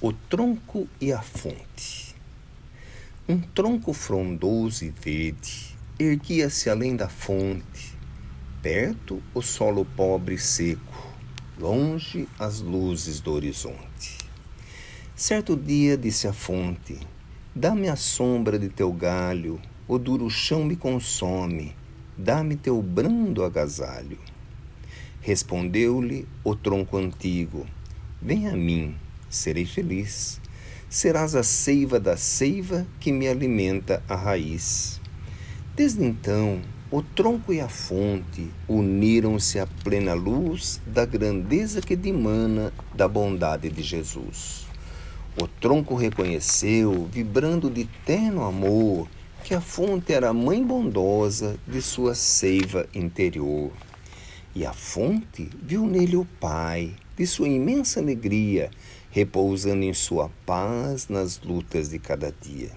O tronco e a fonte. Um tronco frondoso e verde erguia-se além da fonte, perto o solo pobre e seco, longe as luzes do horizonte. Certo dia disse a fonte: Dá-me a sombra de teu galho, o duro chão me consome, dá-me teu brando agasalho. Respondeu-lhe o tronco antigo: Vem a mim serei feliz. Serás a seiva da seiva que me alimenta a raiz. Desde então, o tronco e a fonte uniram-se à plena luz da grandeza que dimana da bondade de Jesus. O tronco reconheceu, vibrando de terno amor, que a fonte era a mãe bondosa de sua seiva interior. E a fonte viu nele o Pai de sua imensa alegria repousando em sua paz nas lutas de cada dia.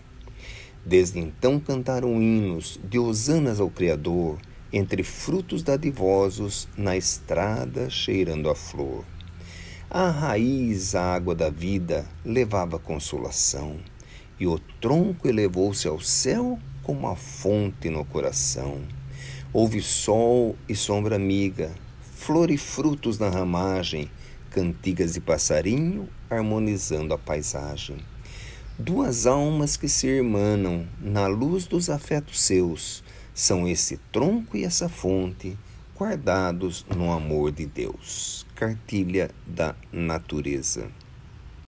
Desde então cantaram hinos de hosanas ao Criador, entre frutos dadivosos, na estrada cheirando a flor. A raiz, a água da vida, levava consolação, e o tronco elevou-se ao céu como a fonte no coração. Houve sol e sombra amiga, flor e frutos na ramagem, cantigas de passarinho harmonizando a paisagem. Duas almas que se irmanam na luz dos afetos seus são esse tronco e essa fonte, guardados no amor de Deus. Cartilha da Natureza.